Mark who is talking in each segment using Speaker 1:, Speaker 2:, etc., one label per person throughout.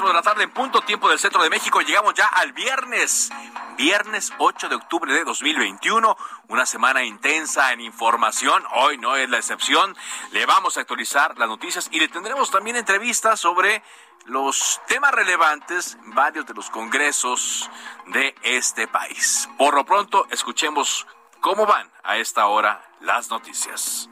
Speaker 1: De la tarde en punto, tiempo del centro de México. Llegamos ya al viernes. Viernes 8 de octubre de 2021. Una semana intensa en información. Hoy no es la excepción. Le vamos a actualizar las noticias y le tendremos también entrevistas sobre los temas relevantes, varios de los congresos de este país. Por lo pronto, escuchemos cómo van a esta hora las noticias.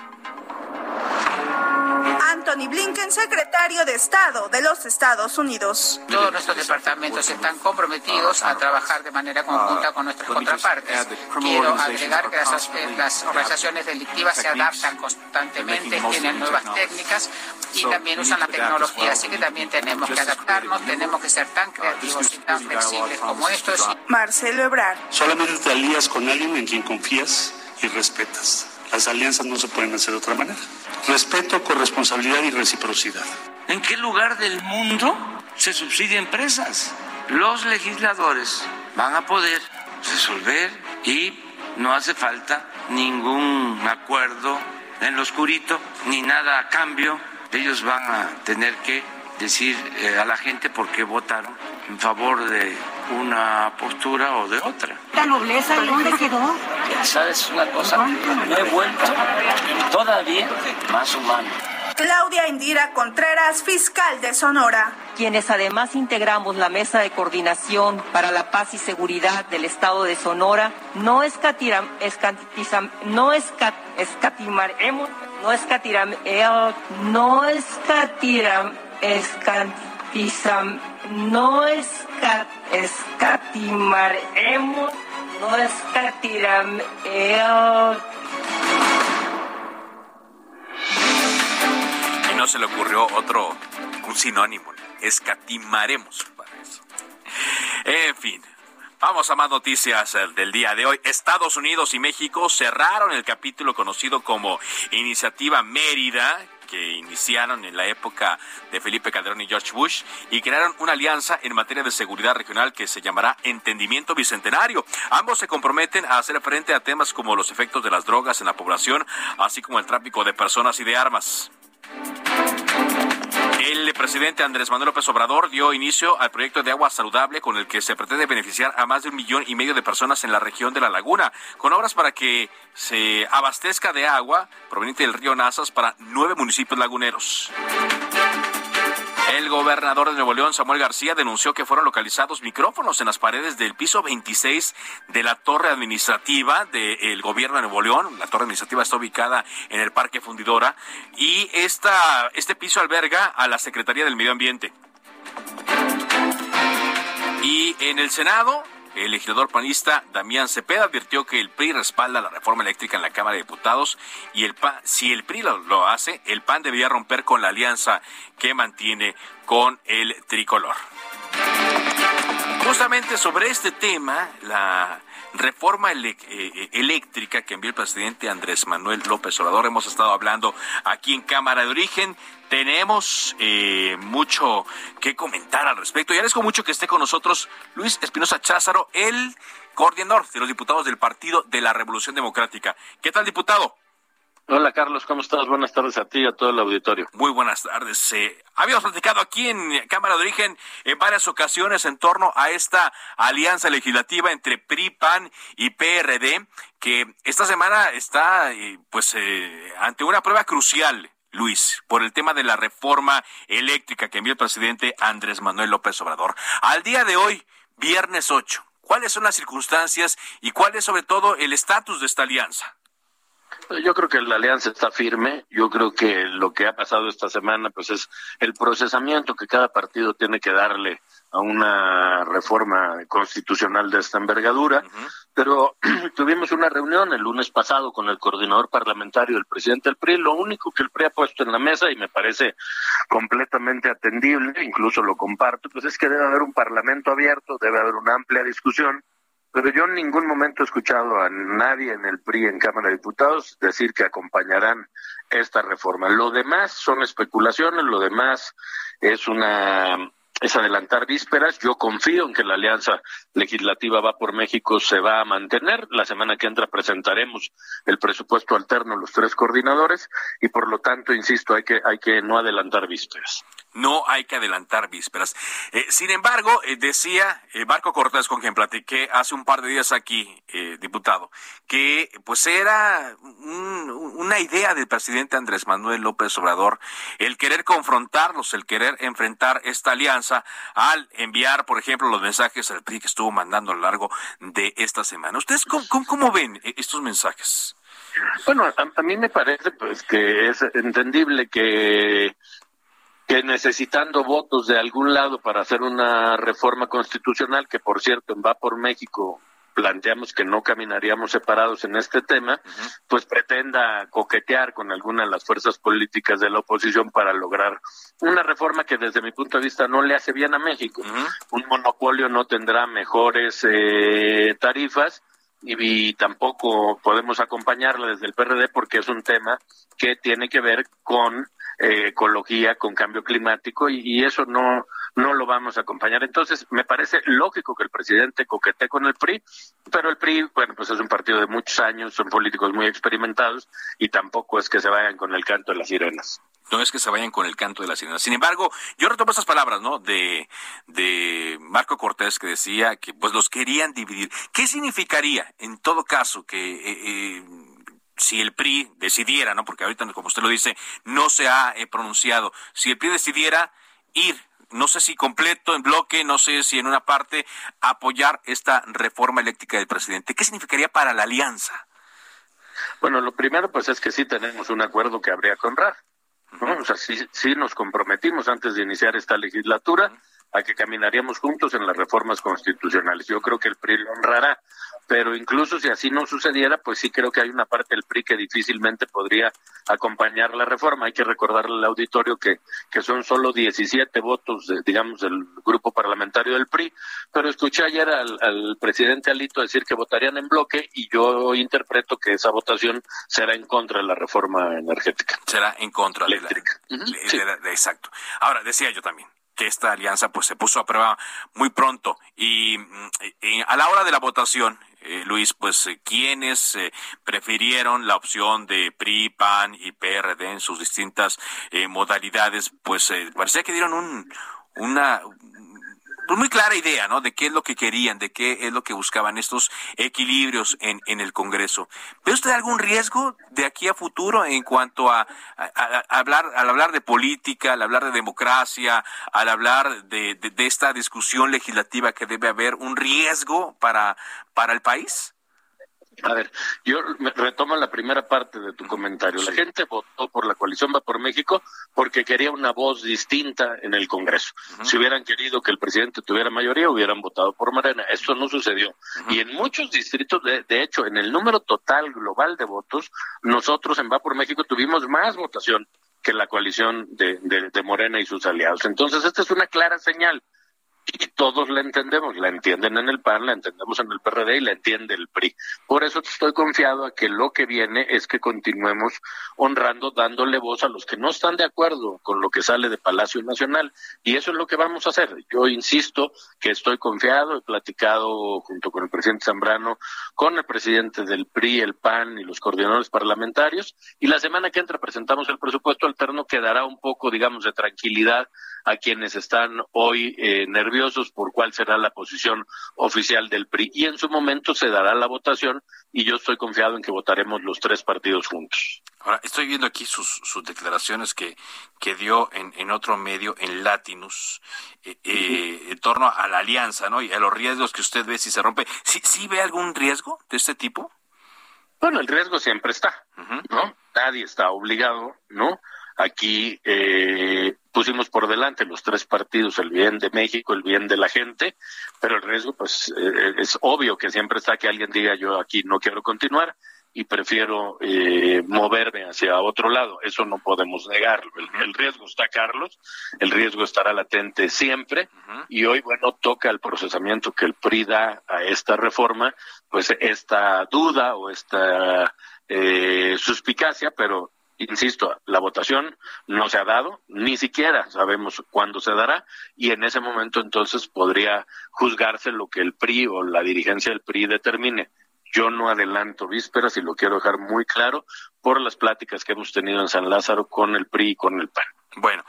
Speaker 2: Anthony Blinken, secretario de Estado de los Estados Unidos.
Speaker 3: Todos nuestros departamentos están comprometidos a trabajar de manera conjunta con nuestras contrapartes. Quiero agregar que las, las organizaciones delictivas se adaptan constantemente, tienen nuevas técnicas y también usan la tecnología, así que también tenemos que adaptarnos, tenemos que ser tan creativos y tan flexibles como estos.
Speaker 2: Marcelo Ebrard.
Speaker 4: Solamente te alías con alguien en quien confías y respetas. Las alianzas no se pueden hacer de otra manera. Respeto, corresponsabilidad y reciprocidad.
Speaker 5: ¿En qué lugar del mundo se subsidia empresas? Los legisladores van a poder resolver y no hace falta ningún acuerdo en lo oscurito ni nada a cambio. Ellos van a tener que decir eh, a la gente por qué votaron en favor de una postura o de otra.
Speaker 6: ¿La nobleza dónde quedó?
Speaker 5: ¿Sabes una cosa? Me he vuelto todavía más humano.
Speaker 2: Claudia Indira Contreras, fiscal de Sonora.
Speaker 7: Quienes además integramos la Mesa de Coordinación para la Paz y Seguridad del Estado de Sonora, no escatiram, escatizam, no escat, escatimaremos, no escatiram, eh, no escatiram, escatizam, no escat, escatimaremos, no escatiram, eh,
Speaker 1: Y no se le ocurrió otro, un sinónimo. Escatimaremos para eso. En fin. Vamos a más noticias eh, del día de hoy. Estados Unidos y México cerraron el capítulo conocido como Iniciativa Mérida, que iniciaron en la época de Felipe Calderón y George Bush y crearon una alianza en materia de seguridad regional que se llamará Entendimiento Bicentenario. Ambos se comprometen a hacer frente a temas como los efectos de las drogas en la población, así como el tráfico de personas y de armas. Presidente Andrés Manuel López Obrador dio inicio al proyecto de agua saludable con el que se pretende beneficiar a más de un millón y medio de personas en la región de la laguna, con obras para que se abastezca de agua proveniente del río Nazas para nueve municipios laguneros. El gobernador de Nuevo León, Samuel García, denunció que fueron localizados micrófonos en las paredes del piso 26 de la torre administrativa del gobierno de Nuevo León. La torre administrativa está ubicada en el Parque Fundidora y esta, este piso alberga a la Secretaría del Medio Ambiente. Y en el Senado, el legislador panista Damián Cepeda advirtió que el PRI respalda la reforma eléctrica en la Cámara de Diputados y el PAN, si el PRI lo, lo hace, el PAN debería romper con la alianza que mantiene con el tricolor. Justamente sobre este tema, la reforma ele- eh, eléctrica que envió el presidente Andrés Manuel López Obrador, hemos estado hablando aquí en Cámara de Origen. Tenemos eh, mucho que comentar al respecto. Y agradezco mucho que esté con nosotros Luis Espinosa Cházaro, el coordinador de los diputados del Partido de la Revolución Democrática. ¿Qué tal, diputado?
Speaker 8: Hola Carlos, ¿cómo estás? Buenas tardes a ti y a todo el auditorio.
Speaker 1: Muy buenas tardes. Eh, habíamos platicado aquí en Cámara de Origen en varias ocasiones en torno a esta alianza legislativa entre PRI, PAN y PRD, que esta semana está eh, pues eh, ante una prueba crucial. Luis, por el tema de la reforma eléctrica que envió el presidente Andrés Manuel López Obrador. Al día de hoy, viernes 8, ¿cuáles son las circunstancias y cuál es sobre todo el estatus de esta alianza?
Speaker 8: Yo creo que la alianza está firme. Yo creo que lo que ha pasado esta semana, pues es el procesamiento que cada partido tiene que darle a una reforma constitucional de esta envergadura. Pero tuvimos una reunión el lunes pasado con el coordinador parlamentario del presidente del PRI. Lo único que el PRI ha puesto en la mesa y me parece completamente atendible, incluso lo comparto, pues es que debe haber un parlamento abierto, debe haber una amplia discusión pero yo en ningún momento he escuchado a nadie en el PRI en Cámara de Diputados decir que acompañarán esta reforma. Lo demás son especulaciones, lo demás es una es adelantar vísperas. Yo confío en que la alianza legislativa va por México se va a mantener. La semana que entra presentaremos el presupuesto alterno los tres coordinadores y por lo tanto, insisto, hay que hay que no adelantar vísperas
Speaker 1: no hay que adelantar vísperas. Eh, sin embargo, eh, decía eh, Marco Cortés, con quien platiqué hace un par de días aquí, diputado, que pues era una idea del presidente Andrés Manuel López Obrador el querer confrontarlos, el querer enfrentar esta alianza al enviar, por ejemplo, los mensajes al PRI que estuvo mandando a lo largo de esta semana. ¿Ustedes cómo, ven estos mensajes?
Speaker 8: Bueno, a, mí me parece pues que es entendible que que necesitando votos de algún lado para hacer una reforma constitucional, que por cierto en Va por México planteamos que no caminaríamos separados en este tema, pues pretenda coquetear con alguna de las fuerzas políticas de la oposición para lograr una reforma que desde mi punto de vista no le hace bien a México. Un monopolio no tendrá mejores eh, tarifas y, tampoco podemos acompañarla desde el PRD porque es un tema que tiene que ver con eh, ecología, con cambio climático y, eso no no lo vamos a acompañar. Entonces, me parece lógico que el presidente coquete con el PRI, pero el PRI, bueno, pues es un partido de muchos años, son políticos muy experimentados y tampoco es que se vayan con el canto de las sirenas.
Speaker 1: No es que se vayan con el canto de las sirenas. Sin embargo, yo retomo esas palabras, ¿no? De, de Marco Cortés que decía que pues los querían dividir. ¿Qué significaría, en todo caso, que eh, eh, si el PRI decidiera, ¿no? Porque ahorita, como usted lo dice, no se ha eh, pronunciado. Si el PRI decidiera ir, no sé si completo, en bloque, no sé si en una parte, apoyar esta reforma eléctrica del presidente, ¿qué significaría para la alianza?
Speaker 8: Bueno, lo primero, pues es que sí tenemos un acuerdo que habría que honrar. ¿no? O sea, sí, sí nos comprometimos antes de iniciar esta legislatura a que caminaríamos juntos en las reformas constitucionales. Yo creo que el PRI lo honrará, pero incluso si así no sucediera, pues sí creo que hay una parte del PRI que difícilmente podría acompañar la reforma. Hay que recordarle al auditorio que, que son solo 17 votos, digamos, del grupo parlamentario del PRI, pero escuché ayer al, presidente Alito decir que votarían en bloque y yo interpreto que esa votación será en contra de la reforma energética.
Speaker 1: Será en contra eléctrica. exacto. Ahora, decía yo también, que esta alianza pues se puso a prueba muy pronto. Y, mm, a la hora de la votación eh, Luis, pues eh, quienes eh, prefirieron la opción de PRI, PAN y PRD en sus distintas modalidades, pues parecía que dieron un, una, pues muy clara idea, ¿no? De qué es lo que querían, de qué es lo que buscaban estos equilibrios en, en el Congreso. ¿Ve usted algún riesgo de aquí a futuro en cuanto a, hablar, al hablar de política, al hablar de democracia, al hablar de, de, esta discusión legislativa que debe haber un riesgo para, para el país?
Speaker 8: A ver, yo retomo la primera parte de tu comentario. La gente votó por la coalición Va por México porque quería una voz distinta en el Congreso. Si hubieran querido que el presidente tuviera mayoría, hubieran votado por Morena. Esto no sucedió. Y en muchos distritos, de, hecho, en el número total global de votos, nosotros en Va por México tuvimos más votación que la coalición de, de Morena y sus aliados. Entonces, esta es una clara señal y todos la entendemos, la entienden en el PAN, la entendemos en el PRD y la entiende el PRI. Por eso estoy confiado a que lo que viene es que continuemos honrando, dándole voz a los que no están de acuerdo con lo que sale de Palacio Nacional y eso es lo que vamos a hacer. Yo insisto que estoy confiado, he platicado junto con el presidente Zambrano, con el presidente del PRI, el PAN y los coordinadores parlamentarios y la semana que entra presentamos el presupuesto alterno que dará un poco, digamos, de tranquilidad a quienes están hoy eh, nerviosos por cuál será la posición oficial del PRI y en su momento se dará la votación y yo estoy confiado en que votaremos los tres partidos juntos.
Speaker 1: Ahora, estoy viendo aquí sus, sus declaraciones que, que dio en, en otro medio, en Latinus, eh, eh, en torno a la alianza, ¿no? Y a los riesgos que usted ve si se rompe. ¿Sí, sí ve algún riesgo de este tipo?
Speaker 8: Bueno, el riesgo siempre está, ¿no? Nadie está obligado, ¿no? Aquí eh, pusimos por delante los tres partidos, el bien de México, el bien de la gente, pero el riesgo, pues, eh, es obvio que siempre está que alguien diga yo aquí no quiero continuar y prefiero eh, moverme hacia otro lado. Eso no podemos negarlo. El, riesgo está, Carlos, el riesgo estará latente siempre y hoy, bueno, toca el procesamiento que el PRI da a esta reforma, pues esta duda o esta eh, suspicacia, pero insisto, la votación no se ha dado, ni siquiera sabemos cuándo se dará, y en ese momento entonces podría juzgarse lo que el PRI o la dirigencia del PRI determine. Yo no adelanto vísperas y lo quiero dejar muy claro por las pláticas que hemos tenido en San Lázaro con el PRI y con el PAN.
Speaker 1: Bueno,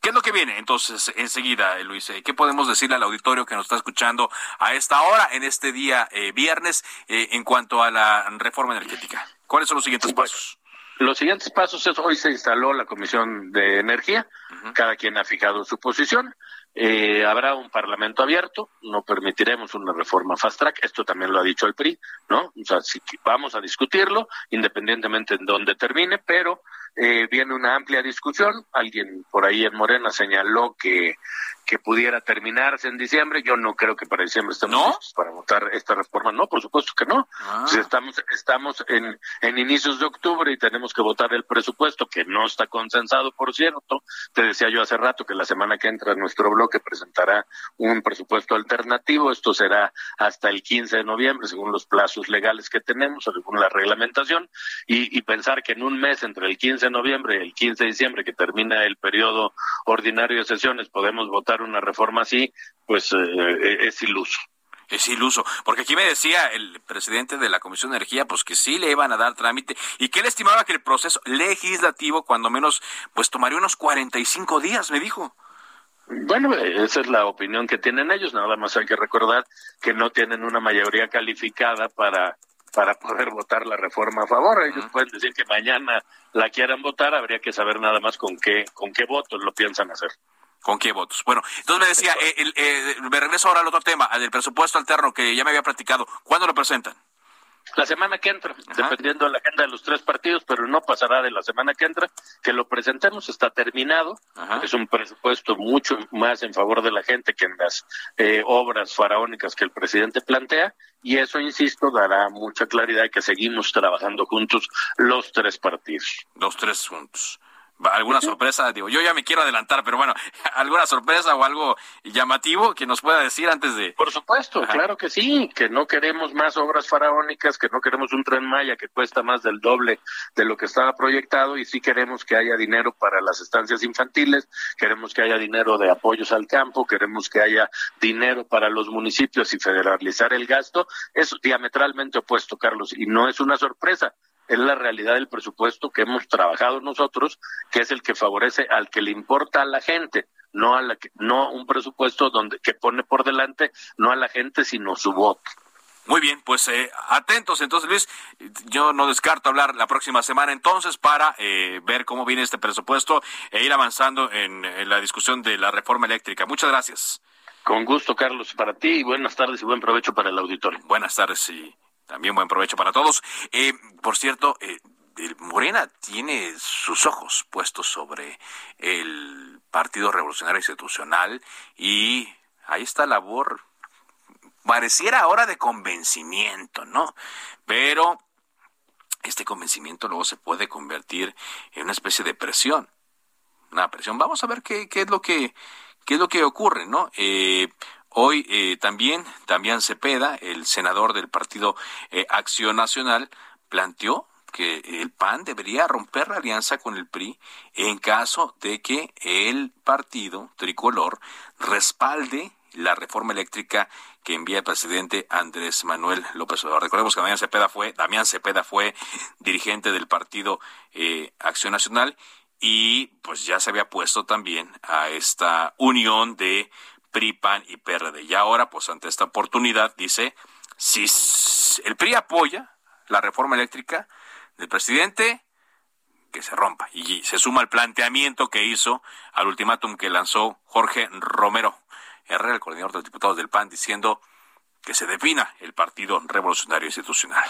Speaker 1: ¿qué es lo que viene entonces enseguida, Luis? Eh, ¿Qué podemos decirle al auditorio que nos está escuchando a esta hora, en este día eh, viernes, eh, en cuanto a la reforma energética? ¿Cuáles son los siguientes pasos?
Speaker 8: Los siguientes pasos es hoy se instaló la Comisión de Energía, cada quien ha fijado su posición. Eh, habrá un parlamento abierto, no permitiremos una reforma fast track, esto también lo ha dicho el PRI, ¿no? O sea, si vamos a discutirlo, independientemente en dónde termine, pero eh, viene una amplia discusión. Alguien por ahí en Morena señaló que que pudiera terminarse en diciembre. Yo no creo que para diciembre estemos listos para votar esta reforma. No, por supuesto que no. Ah. estamos estamos en, en inicios de octubre y tenemos que votar el presupuesto, que no está consensado, por cierto. Te decía yo hace rato que la semana que entra nuestro bloque presentará un presupuesto alternativo. Esto será hasta el 15 de noviembre, según los plazos legales que tenemos, según la reglamentación. Y, y pensar que en un mes, entre el 15 de noviembre el 15 de diciembre, que termina el periodo ordinario de sesiones, podemos votar una reforma así, pues eh, es iluso.
Speaker 1: Es iluso, porque aquí me decía el presidente de la Comisión de Energía, pues que sí le iban a dar trámite y que él estimaba que el proceso legislativo, cuando menos, pues tomaría unos 45 días, me dijo.
Speaker 8: Bueno, esa es la opinión que tienen ellos, nada más hay que recordar que no tienen una mayoría calificada para para poder votar la reforma a favor. Ellos pueden decir que mañana la quieran votar, habría que saber nada más con qué con qué votos lo piensan hacer.
Speaker 1: ¿Con qué votos? Bueno, entonces me decía, eh, eh, me regreso ahora al otro tema, al del presupuesto alterno que ya me había platicado. ¿Cuándo lo presentan?
Speaker 8: La semana que entra, dependiendo de la agenda de los tres partidos, pero no pasará de la semana que entra, que lo presentemos, está terminado, es un presupuesto mucho más en favor de la gente que en las eh, obras faraónicas que el presidente plantea, y eso, insisto, dará mucha claridad que seguimos trabajando juntos los tres partidos.
Speaker 1: Los tres juntos alguna sorpresa, digo, yo ya me quiero adelantar, pero bueno, alguna sorpresa o algo llamativo que nos pueda decir antes de...
Speaker 8: Por supuesto, claro que sí, que no queremos más obras faraónicas, que no queremos un tren Maya que cuesta más del doble de lo que estaba proyectado y sí queremos que haya dinero para las estancias infantiles, queremos que haya dinero de apoyos al campo, queremos que haya dinero para los municipios y federalizar el gasto, es diametralmente opuesto, Carlos, y no es una sorpresa es la realidad del presupuesto que hemos trabajado nosotros, que es el que favorece al que le importa a la gente, no a la que, no un presupuesto donde que pone por delante no a la gente sino su voto.
Speaker 1: Muy bien, pues eh, atentos entonces Luis, yo no descarto hablar la próxima semana entonces para eh, ver cómo viene este presupuesto e ir avanzando en, en la discusión de la reforma eléctrica. Muchas gracias.
Speaker 8: Con gusto, Carlos, para ti y buenas tardes y buen provecho para el auditorio.
Speaker 1: Buenas tardes y también buen provecho para todos. Eh, por cierto, eh, Morena tiene sus ojos puestos sobre el Partido Revolucionario Institucional y ahí está la labor, pareciera ahora de convencimiento, ¿no? Pero este convencimiento luego se puede convertir en una especie de presión, una presión. Vamos a ver qué, qué es lo que qué es lo que ocurre, ¿no? Eh, Hoy eh, también Damián Cepeda, el senador del partido eh, Acción Nacional, planteó que el PAN debería romper la alianza con el PRI en caso de que el partido tricolor respalde la reforma eléctrica que envía el presidente Andrés Manuel López Obrador. Recordemos que Damián Cepeda fue, Damián Cepeda fue dirigente del partido eh, Acción Nacional y pues ya se había puesto también a esta unión de PRI, PAN y PRD. Y ahora, pues ante esta oportunidad, dice, si el PRI apoya la reforma eléctrica del presidente, que se rompa. Y se suma el planteamiento que hizo al ultimátum que lanzó Jorge Romero Herrera, el coordinador de los diputados del PAN, diciendo que se defina el Partido Revolucionario Institucional.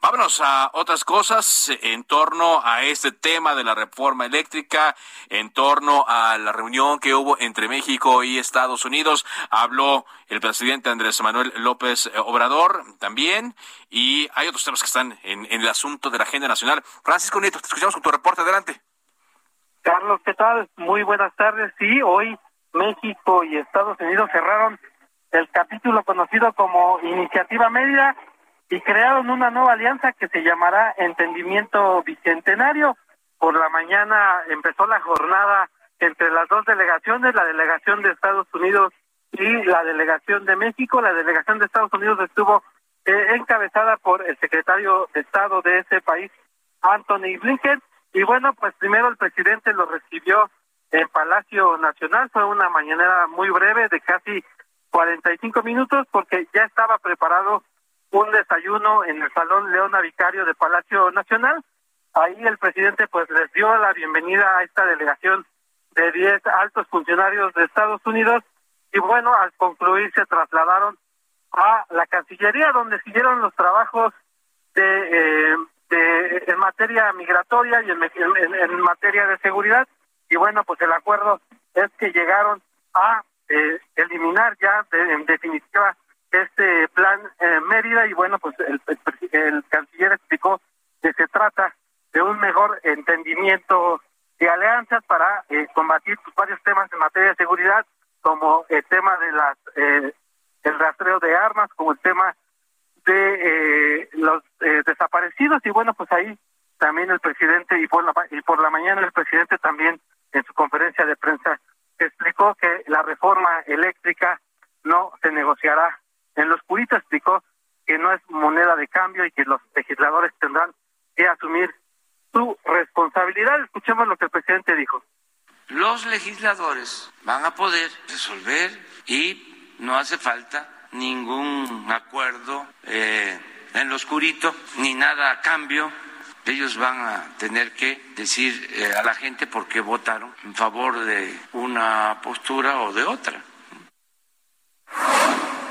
Speaker 1: Vámonos a otras cosas en torno a este tema de la reforma eléctrica, en torno a la reunión que hubo entre México y Estados Unidos. Habló el presidente Andrés Manuel López Obrador también, y hay otros temas que están en, el asunto de la agenda nacional. Francisco Nieto, te escuchamos con tu reporte. Adelante.
Speaker 9: Carlos, ¿qué tal? Muy buenas tardes. Sí, hoy México y Estados Unidos cerraron el capítulo conocido como Iniciativa Media y crearon una nueva alianza que se llamará Entendimiento Bicentenario. Por la mañana empezó la jornada entre las dos delegaciones, la delegación de Estados Unidos y la delegación de México. La delegación de Estados Unidos estuvo eh, encabezada por el secretario de Estado de ese país, Anthony Blinken. Y bueno, pues primero el presidente lo recibió en Palacio Nacional. Fue una mañanera muy breve de casi 45 minutos porque ya estaba preparado un desayuno en el Salón Leona Vicario de Palacio Nacional. Ahí el presidente pues les dio la bienvenida a esta delegación de 10 altos funcionarios de Estados Unidos y bueno, al concluir se trasladaron a la Cancillería donde siguieron los trabajos de, eh, de en materia migratoria y en, en, materia de seguridad y bueno, pues el acuerdo es que llegaron a eh, eliminar ya en definitiva este plan eh, Mérida. Y bueno, pues el, canciller explicó que se trata de un mejor entendimiento de alianzas para eh, combatir pues, varios temas en materia de seguridad, como el tema de las eh, el rastreo de armas, como el tema de los desaparecidos. Y bueno, pues ahí también el presidente y por la y por la mañana el presidente también en su conferencia de prensa explicó que la reforma eléctrica no se negociará. En los puritos explicó que no es moneda de cambio y que los legisladores tendrán que asumir su responsabilidad. Escuchemos lo que el presidente dijo.
Speaker 5: Los legisladores van a poder resolver y no hace falta ningún acuerdo eh, en lo oscurito ni nada a cambio ellos van a tener que decir eh, a la gente por qué votaron en favor de una postura o de otra.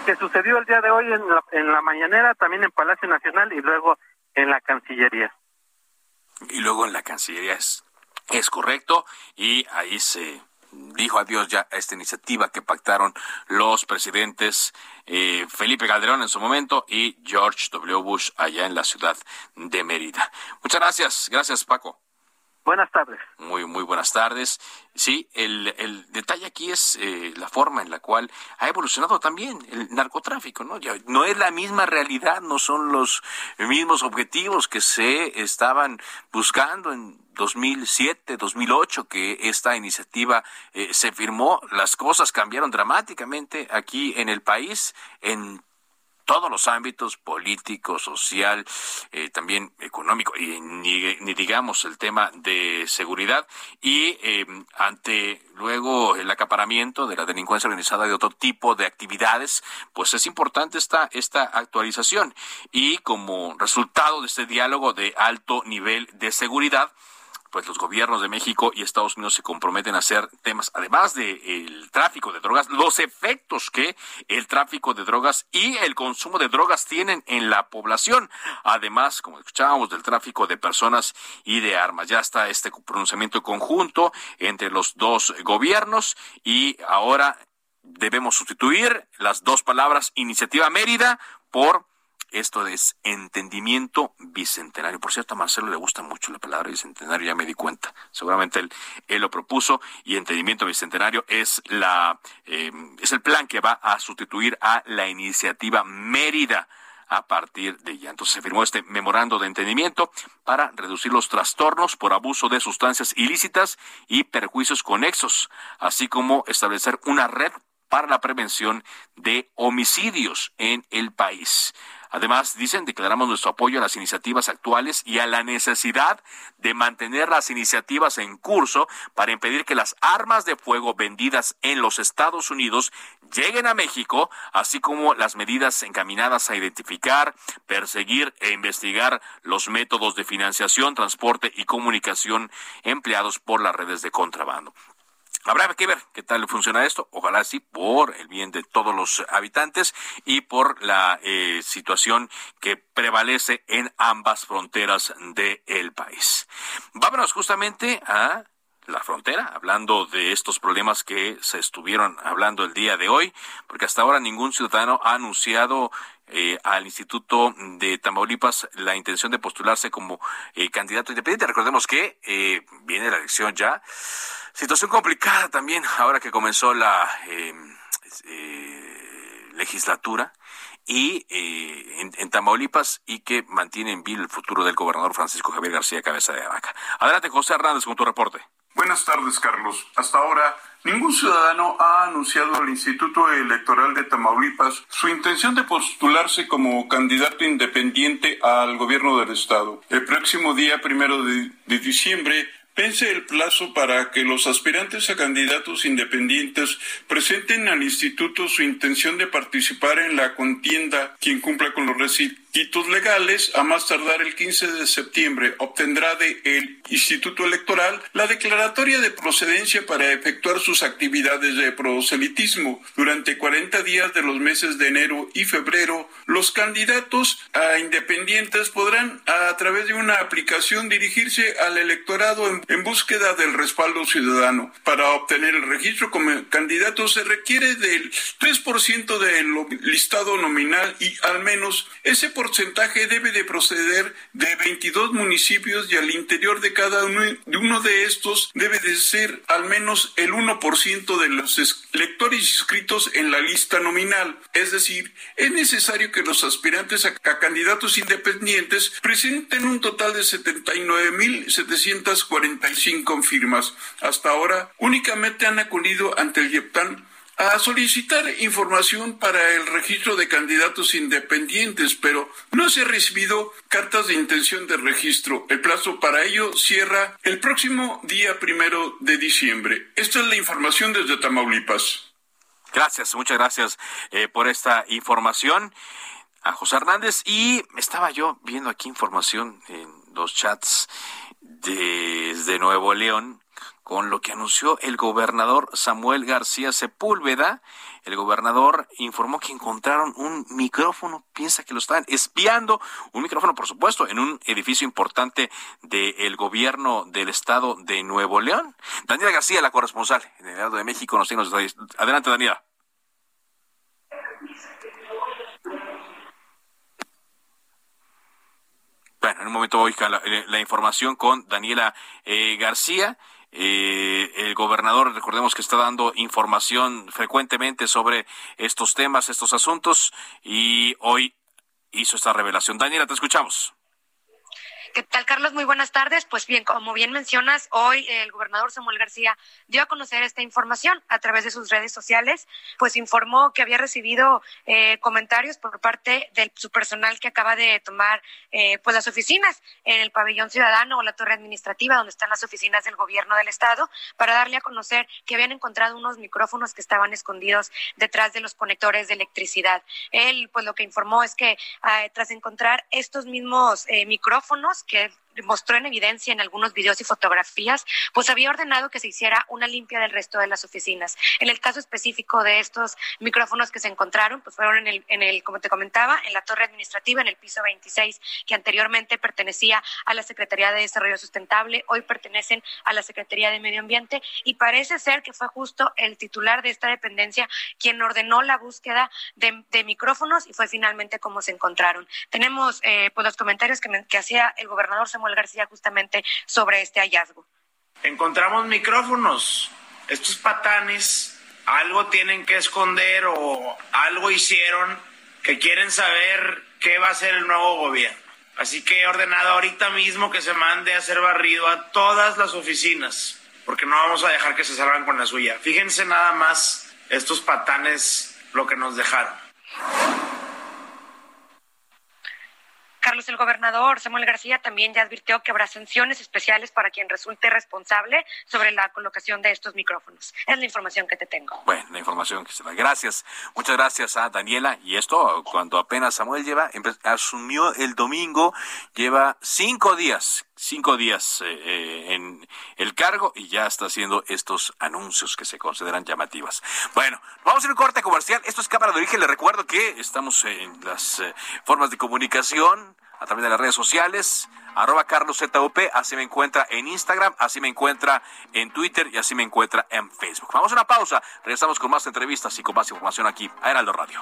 Speaker 9: Que sucedió el día de hoy en la, en la mañanera, también en Palacio Nacional y luego en la Cancillería.
Speaker 1: Y luego en la Cancillería es, es correcto y ahí se dijo adiós ya a esta iniciativa que pactaron los presidentes eh, Felipe Calderón en su momento y George W. Bush allá en la ciudad de Mérida. Muchas gracias. Gracias, Paco.
Speaker 9: Buenas tardes.
Speaker 1: Muy, muy buenas tardes. Sí, el, el detalle aquí es eh, la forma en la cual ha evolucionado también el narcotráfico, ¿no? Ya no es la misma realidad, no son los mismos objetivos que se estaban buscando en 2007, 2008, que esta iniciativa eh, se firmó. Las cosas cambiaron dramáticamente aquí en el país, en todos los ámbitos, político, social, eh, también económico, y ni, digamos el tema de seguridad, y eh, ante luego el acaparamiento de la delincuencia organizada de otro tipo de actividades, pues es importante esta, esta actualización. Y como resultado de este diálogo de alto nivel de seguridad, pues los gobiernos de México y Estados Unidos se comprometen a hacer temas, además del tráfico de drogas, los efectos que el tráfico de drogas y el consumo de drogas tienen en la población. Además, como escuchábamos, del tráfico de personas y de armas. Ya está este pronunciamiento conjunto entre los dos gobiernos y ahora debemos sustituir las dos palabras iniciativa Mérida por esto es entendimiento bicentenario. Por cierto, a Marcelo le gusta mucho la palabra bicentenario, ya me di cuenta. Seguramente él, lo propuso y entendimiento bicentenario es la em, es el plan que va a sustituir a la iniciativa Mérida a partir de ya. Entonces se firmó este memorando de entendimiento para reducir los trastornos por abuso de sustancias ilícitas y perjuicios conexos, así como establecer una red para la prevención de homicidios en el país. Además, dicen, declaramos nuestro apoyo a las iniciativas actuales y a la necesidad de mantener las iniciativas en curso para impedir que las armas de fuego vendidas en los Estados Unidos lleguen a México, así como las medidas encaminadas a identificar, perseguir e investigar los métodos de financiación, transporte y comunicación empleados por las redes de contrabando. Habrá que ver qué tal funciona esto. Ojalá sí, por el bien de todos los habitantes y por la eh, situación que prevalece en ambas fronteras del país. Vámonos justamente a la frontera, hablando de estos problemas que se estuvieron hablando el día de hoy, porque hasta ahora ningún ciudadano ha anunciado eh, al Instituto de Tamaulipas la intención de postularse como eh, candidato independiente. Recordemos que viene la elección ya Situación complicada también ahora que comenzó la em, eh, legislatura y eh, en, Tamaulipas y que mantiene en vilo el futuro del gobernador Francisco Javier García Cabeza de Vaca. Adelante, José Hernández, con tu reporte.
Speaker 10: Buenas tardes, Carlos. Hasta ahora, ningún ciudadano ha anunciado al Instituto Electoral de Tamaulipas su intención de postularse como candidato independiente al gobierno del Estado. El próximo día primero de diciembre Pense el plazo para que los aspirantes a candidatos independientes presenten al instituto su intención de participar en la contienda. Quien cumpla con los requisitos legales, a más tardar el 15 de septiembre, obtendrá de el Instituto Electoral la declaratoria de procedencia para efectuar sus actividades de proselitismo. Durante 40 días de los meses de enero y febrero, los candidatos a independientes podrán, a través de una aplicación, dirigirse al electorado en en búsqueda del respaldo ciudadano. Para obtener el registro como candidato se requiere del 3% del listado nominal y al menos ese porcentaje debe de proceder de 22 municipios y al interior de cada uno de, estos debe de ser al menos el 1% de los electores inscritos en la lista nominal. Es decir, es necesario que los aspirantes a, candidatos independientes presenten un total de 79.740 45 firmas. Hasta ahora únicamente han acudido ante el YEPTAN a solicitar información para el registro de candidatos independientes, pero no se ha recibido cartas de intención de registro. El plazo para ello cierra el próximo día primero de diciembre. Esta es la información desde Tamaulipas.
Speaker 1: Gracias, muchas gracias eh, por esta información a José Hernández. Y estaba yo viendo aquí información en los chats desde Nuevo León con lo que anunció el gobernador Samuel García Sepúlveda. El gobernador informó que encontraron un micrófono, piensa que lo estaban espiando, un micrófono, por supuesto, en un edificio importante del gobierno del estado de Nuevo León. Daniela García, la corresponsal en el Estado de México, nos tiene los Adelante, Daniela. Bueno, en un momento voy a la, eh, la información con Daniela eh, García. Eh, el gobernador, recordemos que está dando información frecuentemente sobre estos temas, estos asuntos, y hoy hizo esta revelación. Daniela, te escuchamos.
Speaker 11: ¿Qué tal, Carlos? Muy buenas tardes. Pues bien, como bien mencionas, hoy el gobernador Samuel García dio a conocer esta información a través de sus redes sociales, pues informó que había recibido eh, comentarios por parte de su personal que acaba de tomar eh, pues las oficinas en el pabellón ciudadano o la torre administrativa donde están las oficinas del gobierno del estado para darle a conocer que habían encontrado unos micrófonos que estaban escondidos detrás de los conectores de electricidad. Él pues lo que informó es que ah, tras encontrar estos mismos eh, micrófonos que mostró en evidencia en algunos videos y fotografías, pues había ordenado que se hiciera una limpia del resto de las oficinas. En el caso específico de estos micrófonos que se encontraron, pues fueron en el, en el como te comentaba, en la torre administrativa, en el piso 26, que anteriormente pertenecía a la Secretaría de Desarrollo Sustentable, hoy pertenecen a la Secretaría de Medio Ambiente y parece ser que fue justo el titular de esta dependencia quien ordenó la búsqueda de, micrófonos y fue finalmente como se encontraron. Tenemos eh, pues los comentarios que, que hacía el gobernador Samuel García justamente sobre este hallazgo.
Speaker 12: Encontramos micrófonos. Estos patanes algo tienen que esconder o algo hicieron que quieren saber qué va a hacer el nuevo gobierno. Así que he ordenado ahorita mismo que se mande a hacer barrido a todas las oficinas, porque no vamos a dejar que se salgan con la suya. Fíjense nada más estos patanes lo que nos dejaron.
Speaker 11: Carlos, el gobernador Samuel García también ya advirtió que habrá sanciones especiales para quien resulte responsable sobre la colocación de estos micrófonos. Es la información que te tengo.
Speaker 1: Bueno, la información que se da. Gracias. Muchas gracias a Daniela. Y esto, cuando apenas Samuel lleva, asumió el domingo, lleva cinco días cinco días eh, eh, en el cargo y ya está haciendo estos anuncios que se consideran llamativas. Bueno, vamos a un corte comercial. Esto es Cámara de Origen. Le recuerdo que estamos en las eh, formas de comunicación a través de las redes sociales, arroba carloszup, así me encuentra en Instagram, así me encuentra en Twitter y así me encuentra en Facebook. Vamos a una pausa, regresamos con más entrevistas y con más información aquí a Heraldo Radio.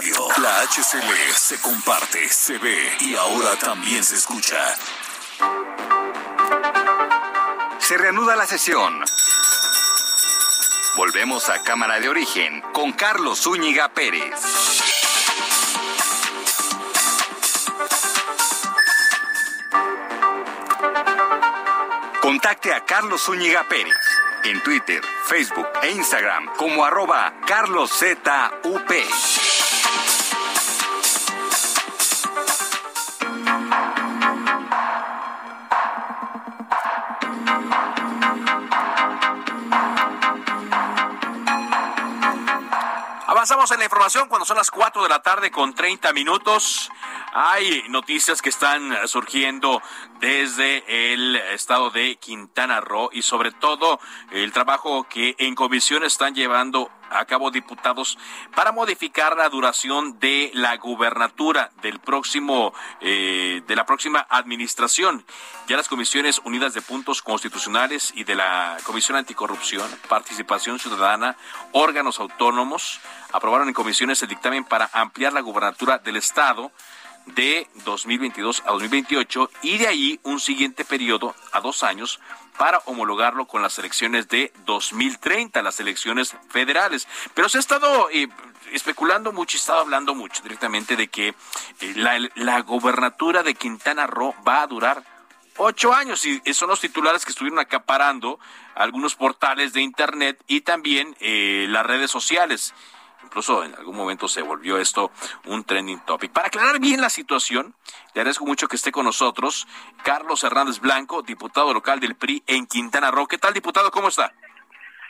Speaker 13: La HCL se comparte, se ve y ahora también se escucha.
Speaker 14: Se reanuda la sesión. Volvemos a Cámara de Origen con Carlos Zúñiga Pérez. Contacte a Carlos Zúñiga Pérez en Twitter, Facebook e Instagram como arroba carloszup.
Speaker 1: En la información cuando son las 4 de la tarde con 30 minutos. Hay noticias que están surgiendo desde el estado de Quintana Roo y sobre todo el trabajo que en comisión están llevando a cabo diputados para modificar la duración de la gubernatura del próximo eh, de la próxima administración. Ya las comisiones unidas de puntos constitucionales y de la Comisión Anticorrupción, Participación Ciudadana, órganos autónomos aprobaron en comisiones el dictamen para ampliar la gubernatura del estado de 2022 a 2028 y de ahí un siguiente periodo a dos años para homologarlo con las elecciones de 2030, las elecciones federales. Pero se ha estado eh, especulando mucho y estado hablando mucho directamente de que eh, la, la gobernatura de Quintana Roo va a durar ocho años y son los titulares que estuvieron acaparando algunos portales de internet y también eh, las redes sociales. Incluso en algún momento se volvió esto un trending topic. Para aclarar bien la situación, le agradezco mucho que esté con nosotros Carlos Hernández Blanco, diputado local del PRI en Quintana Roo. ¿Qué tal, diputado? ¿Cómo está?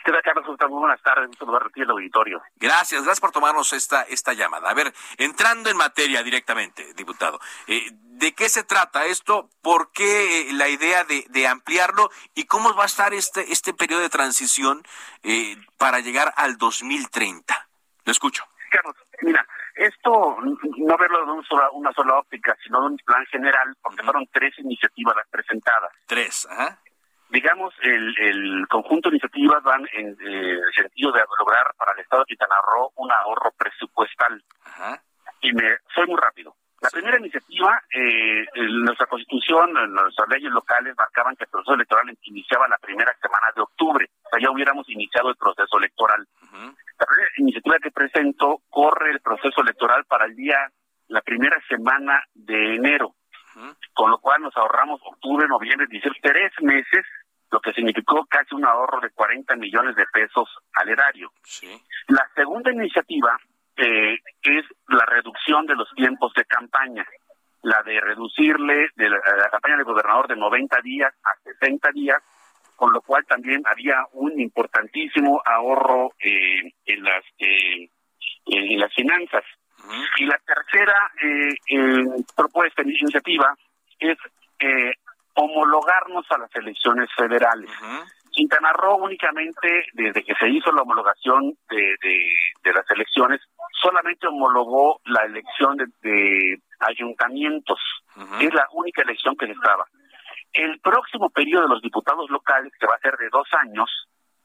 Speaker 15: ¿Qué tal, Carlos? Muy buenas tardes. El auditorio.
Speaker 1: Gracias, gracias por tomarnos esta, esta llamada. A ver, entrando en materia directamente, diputado, eh, ¿de qué se trata esto? ¿Por qué eh, la idea de, de, ampliarlo? ¿Y cómo va a estar este, este periodo de transición eh, para llegar al 2030? Escucho.
Speaker 15: Carlos, mira, esto no verlo de una sola, óptica, sino de un plan general, porque fueron tres iniciativas las presentadas.
Speaker 1: Tres, ajá.
Speaker 15: Digamos, el, el conjunto de iniciativas van en eh, el sentido de lograr para el Estado de Quintana Roo un ahorro presupuestal. Ajá. Y me soy muy rápido. La primera iniciativa, eh, en nuestra constitución, en nuestras leyes locales marcaban que el proceso electoral iniciaba la primera semana de octubre. O sea, ya hubiéramos iniciado el proceso electoral. La primera iniciativa que presento corre el proceso electoral para el día, la primera semana de enero. Con lo cual nos ahorramos octubre, noviembre, diciembre, tres meses, lo que significó casi un ahorro de 40 millones de pesos al erario. La segunda iniciativa eh, es la reducción de los tiempos de campaña, la de reducirle de la, campaña del gobernador de 90 días a 60 días, con lo cual también había un importantísimo ahorro eh, en las eh, en las finanzas. Y la tercera eh, propuesta, iniciativa, es homologarnos a las elecciones federales. Quintana Roo únicamente, desde que se hizo la homologación de, de, las elecciones, solamente homologó la elección de, ayuntamientos. Es la única elección que se estaba. El próximo periodo de los diputados locales, que va a ser de dos años,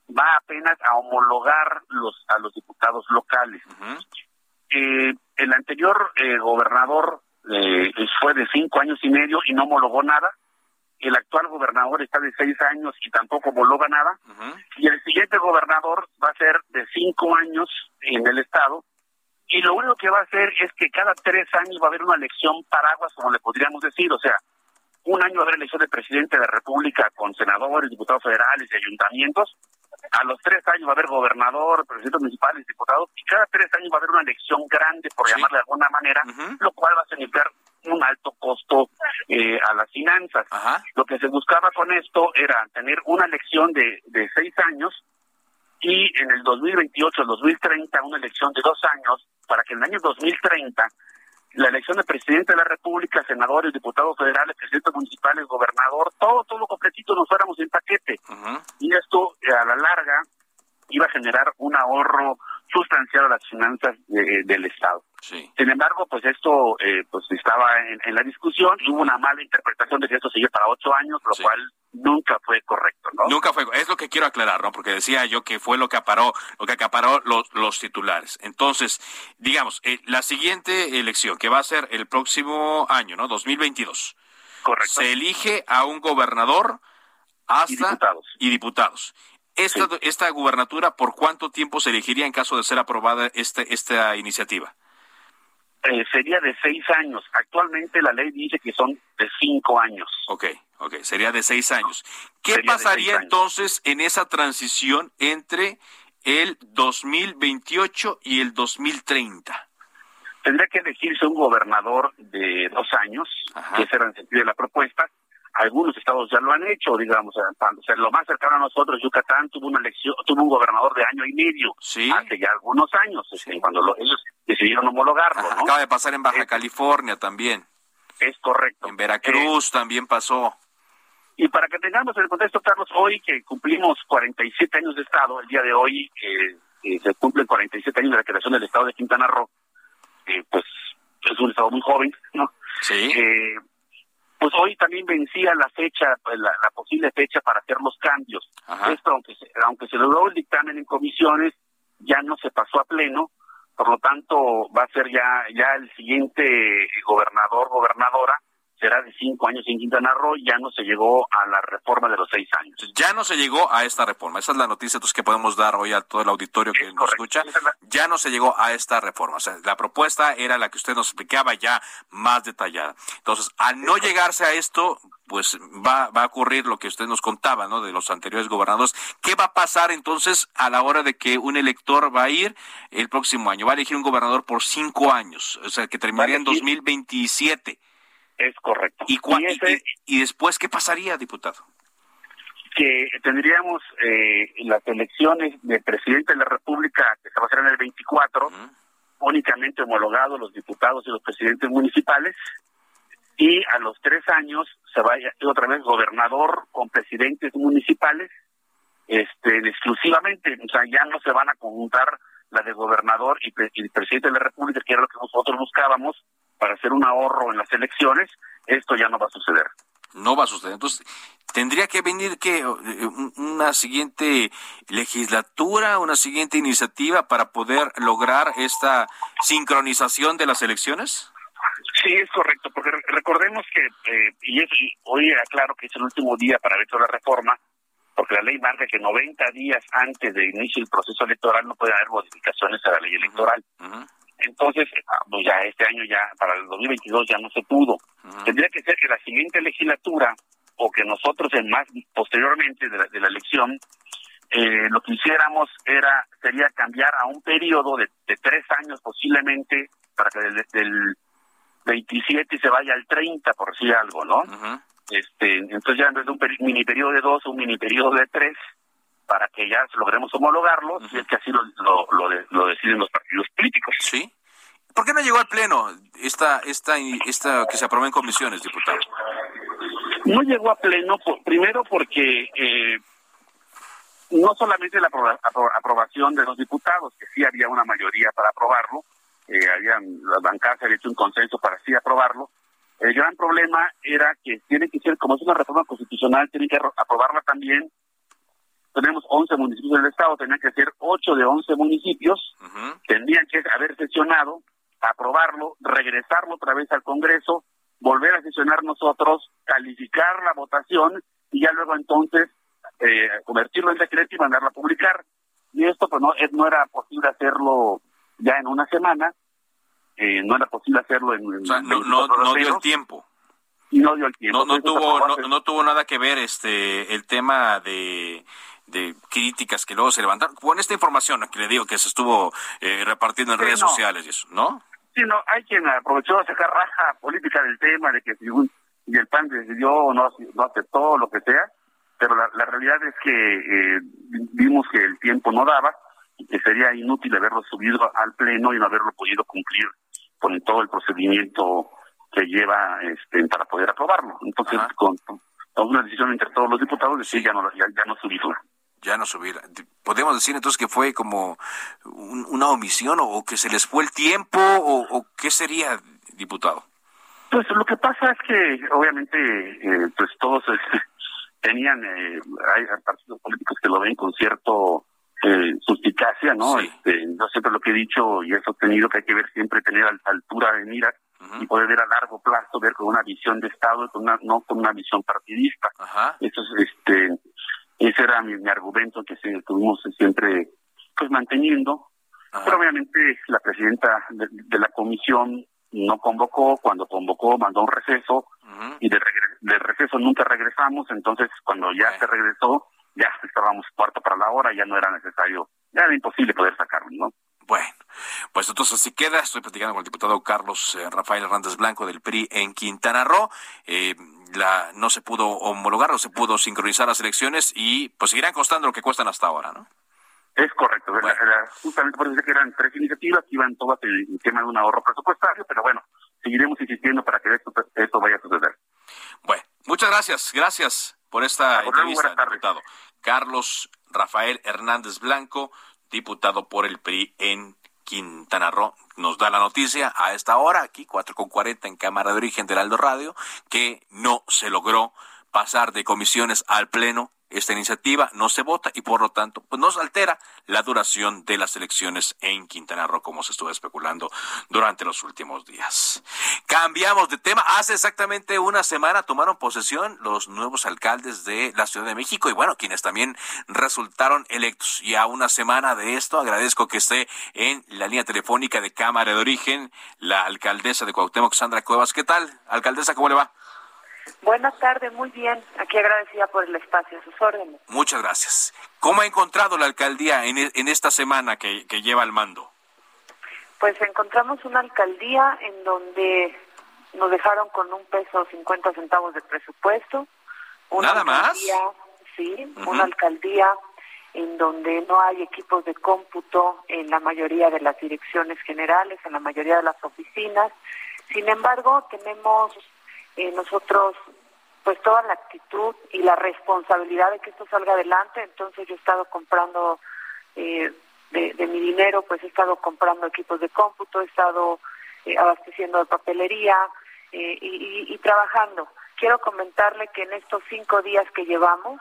Speaker 15: va apenas a homologar los a los diputados locales. eh, el anterior eh, gobernador eh, fue de cinco años y medio y no homologó nada. El actual gobernador está de seis años y tampoco homologa nada. Y el siguiente gobernador va a ser de cinco años en el estado. Y lo único que va a hacer es que cada tres años va a haber una elección paraguas, como le podríamos decir. O sea, un año va a haber elección de presidente de la República con senadores, diputados federales y ayuntamientos. A los tres años va a haber gobernador, presidentes municipales, diputados, y cada tres años va a haber una elección grande, por llamarle de alguna manera, lo cual va a significar un alto costo eh, a las finanzas. Lo que se buscaba con esto era tener una elección de, de seis años y en el 2028, el 2030, una elección de dos años, para que en el año 2030 la elección de presidente de la República, senadores, diputados federales, presidentes municipales, gobernador, todo, todo lo completito nos fuéramos en paquete. Y esto, eh, a la larga, iba a generar un ahorro sustancial a las finanzas del Estado. Sin embargo, pues esto eh, pues estaba en, la discusión y hubo una mala interpretación de que esto sigue para ocho años, lo cual nunca fue correcto, ¿no?
Speaker 1: Nunca fue, es lo que quiero aclarar, ¿no? Porque decía yo que fue lo que acaparó, lo que acaparó los, los titulares. Entonces, digamos, eh, la siguiente elección, que va a ser el próximo año, ¿no? 2022.
Speaker 15: Correcto.
Speaker 1: Se elige a un gobernador hasta...
Speaker 15: Y diputados.
Speaker 1: Y diputados. Esta, esta gubernatura, ¿por cuánto tiempo se elegiría en caso de ser aprobada este, esta iniciativa?
Speaker 15: Eh, sería de seis años. Actualmente la ley dice que son de cinco años.
Speaker 1: Ok, ok, sería de seis años. ¿Qué pasaría entonces en esa transición entre el 2028 y el 2030?
Speaker 15: Tendría que elegirse un gobernador de dos años, que ese era el sentido de la propuesta. Algunos estados ya lo han hecho, digamos, o lo más cercano a nosotros, Yucatán tuvo una elección, tuvo un gobernador de año y medio hace ya algunos años, este, cuando ellos decidieron homologarlo. ¿no?
Speaker 1: Acaba de pasar en Baja California también.
Speaker 15: Es correcto.
Speaker 1: En Veracruz también pasó.
Speaker 15: Y para que tengamos el contexto, Carlos, hoy que cumplimos 47 años de Estado, el día de hoy eh, se cumplen 47 años de la creación del Estado de Quintana Roo, eh, pues es un Estado muy joven, ¿no?
Speaker 1: Sí.
Speaker 15: Pues hoy también vencía la fecha, pues, la, posible fecha para hacer los cambios. Esto, aunque se, aunque se logró el dictamen en comisiones, ya no se pasó a pleno, por lo tanto va a ser ya, ya el siguiente gobernador, gobernadora, será de cinco años en Quintana Roo, ya no se llegó a la reforma de los seis años.
Speaker 1: Ya no se llegó a esta reforma. Esa es la noticia entonces, que podemos dar hoy a todo el auditorio que nos escucha. Ya no se llegó a esta reforma. O sea, la propuesta era la que usted nos explicaba ya más detallada. Entonces, al no llegarse a esto, pues va, va a ocurrir lo que usted nos contaba, ¿no? De los anteriores gobernadores. ¿Qué va a pasar entonces a la hora de que un elector va a ir el próximo año? Va a elegir un gobernador por cinco años, o sea, que terminaría en 2027.
Speaker 15: Es correcto.
Speaker 1: ¿Y, y, después qué pasaría, diputado?
Speaker 15: Que tendríamos eh, las elecciones de presidente de la República, que se va a hacer en el 24, únicamente homologados los diputados y los presidentes municipales, y a los tres años se vaya otra vez gobernador con presidentes municipales, este exclusivamente, o sea, ya no se van a conjuntar la de gobernador y, y presidente de la República, que era lo que nosotros buscábamos, para hacer un ahorro en las elecciones, esto ya no va a suceder.
Speaker 1: No va a suceder. Entonces, ¿tendría que venir que una siguiente legislatura, una siguiente iniciativa para poder lograr esta sincronización de las elecciones?
Speaker 15: Sí, es correcto, porque recordemos que, eh, y, es, hoy aclaro que es el último día para ver toda la reforma, porque la ley marca que 90 días antes de inicio del proceso electoral no puede haber modificaciones a la ley electoral. Entonces, ah, pues ya este año ya, para el 2022 ya no se pudo. Tendría que ser que la siguiente legislatura, o que nosotros en más posteriormente de la, elección, eh, lo que hiciéramos era, sería cambiar a un periodo de, tres años posiblemente, para que desde el 27 se vaya al 30, por decir algo, ¿no? este Entonces ya en vez de un mini periodo de dos, un mini periodo de tres, para que ya logremos homologarlo, si es que así lo, lo, lo, deciden los partidos políticos.
Speaker 1: Sí. ¿Por qué no llegó al Pleno esta, esta, esta que se aprobó en comisiones, diputado?
Speaker 15: No llegó a Pleno, primero porque eh, no solamente la aprobación de los diputados, que sí había una mayoría para aprobarlo, eh, habían, las bancadas habían hecho un consenso para sí aprobarlo, El gran problema era que tiene que ser, como es una reforma constitucional, tiene que aprobarla también. Tenemos 11 municipios del Estado, tenían que ser 8 de 11 municipios, tendrían que haber sesionado, aprobarlo, regresarlo otra vez al Congreso, volver a sesionar nosotros, calificar la votación y ya luego entonces eh, convertirlo en decreto y mandarlo a publicar. Y esto pues no, no era posible hacerlo ya en una semana, eh, no era posible hacerlo en...
Speaker 1: O sea, no, no, dio el tiempo.
Speaker 15: Y no dio el tiempo.
Speaker 1: No, tuvo, no, tuvo nada que ver este el tema de de críticas que luego se levantaron con esta información que le digo que se estuvo eh, repartiendo en redes sociales y eso, ¿no?
Speaker 15: Sí, no, hay quien aprovechó a sacar raja política del tema de que si y el PAN decidió o no, no aceptó lo que sea, pero la, la realidad es que eh, vimos que el tiempo no daba y que sería inútil haberlo subido al pleno y no haberlo podido cumplir con todo el procedimiento que lleva este, para poder aprobarlo. Entonces, con, una decisión entre todos los diputados, decir ya no, ya, no subirlo.
Speaker 1: Ya no subir. ¿Podemos decir entonces que fue como una omisión o, que se les fue el tiempo o, qué sería, diputado?
Speaker 15: Pues lo que pasa es que obviamente eh, pues todos este, tenían, eh, hay partidos políticos que lo ven con cierto eh, suspicacia, ¿no? Este, yo siempre lo que he dicho y he sostenido que hay que ver siempre tener altura de mira y poder ver a largo plazo, ver con una visión de Estado, con una, no con una visión partidista. Eso es, este, ese era mi, argumento que estuvimos siempre pues manteniendo. Pero obviamente la presidenta de, la comisión no convocó, cuando convocó mandó un receso y de, receso nunca regresamos, entonces cuando ya se regresó ya estábamos cuarto para la hora, ya no era necesario, ya era imposible poder sacarlo, ¿no?
Speaker 1: Bueno, pues entonces así queda. Estoy platicando con el diputado Carlos eh, Rafael Hernández Blanco del PRI en Quintana Roo. Eh, la, no se pudo homologar, no se pudo sincronizar las elecciones y pues seguirán costando lo que cuestan hasta ahora, ¿no?
Speaker 15: Es correcto. justamente por eso que eran tres iniciativas que iban todas en el tema de un ahorro presupuestario, pero bueno, seguiremos insistiendo para que esto, esto vaya a suceder.
Speaker 1: Bueno, muchas gracias. Gracias por esta entrevista, diputado. Carlos Rafael Hernández Blanco, diputado por el PRI en Quintana Roo, nos da la noticia a esta hora, aquí cuatro con cuarenta en Cámara de Origen del Aldo Radio, que no se logró pasar de comisiones al Pleno esta iniciativa no se vota y por lo tanto pues nos altera la duración de las elecciones en Quintana Roo como se estuvo especulando durante los últimos días. Cambiamos de tema. Hace exactamente una semana tomaron posesión los nuevos alcaldes de la Ciudad de México y bueno, quienes también resultaron electos. Y a una semana de esto agradezco que esté en la línea telefónica de Cámara de Origen la alcaldesa de Cuauhtémoc, Sandra Cuevas. ¿Qué tal? Alcaldesa, ¿cómo le va?
Speaker 16: Buenas tardes, muy bien. Aquí agradecida por el espacio, sus órdenes.
Speaker 1: Muchas gracias. ¿Cómo ha encontrado la alcaldía en, e, esta semana que, lleva el mando?
Speaker 16: Pues encontramos una alcaldía en donde nos dejaron con un peso 50 centavos de presupuesto.
Speaker 1: Una ¿Nada más?
Speaker 16: Sí, una alcaldía en donde no hay equipos de cómputo en la mayoría de las direcciones generales, en la mayoría de las oficinas. Sin embargo, tenemos eh, nosotros pues toda la actitud y la responsabilidad de que esto salga adelante, entonces yo he estado comprando eh, de, mi dinero, pues he estado comprando equipos de cómputo, he estado eh, abasteciendo de papelería y, y trabajando. Quiero comentarle que en estos cinco días que llevamos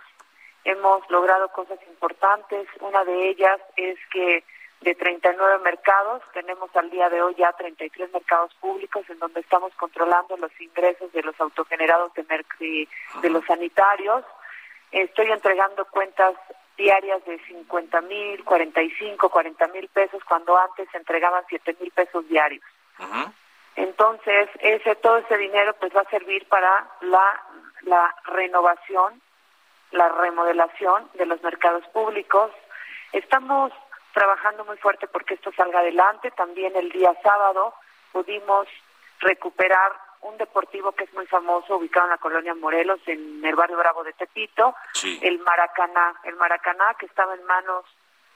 Speaker 16: hemos logrado cosas importantes. Una de ellas es que de 39 mercados. Tenemos al día de hoy ya 33 mercados públicos en donde estamos controlando los ingresos de los autogenerados de, de los sanitarios. Estoy entregando cuentas diarias de 50 mil, 45, 40 mil pesos, cuando antes se entregaban 7 mil pesos diarios. Entonces, ese todo ese dinero pues va a servir para la, la renovación, la remodelación de los mercados públicos. Estamos trabajando muy fuerte porque esto salga adelante. También el día sábado pudimos recuperar un deportivo que es muy famoso, ubicado en la colonia Morelos, en el barrio Bravo de Tepito, el Maracaná. El Maracaná que estaba en manos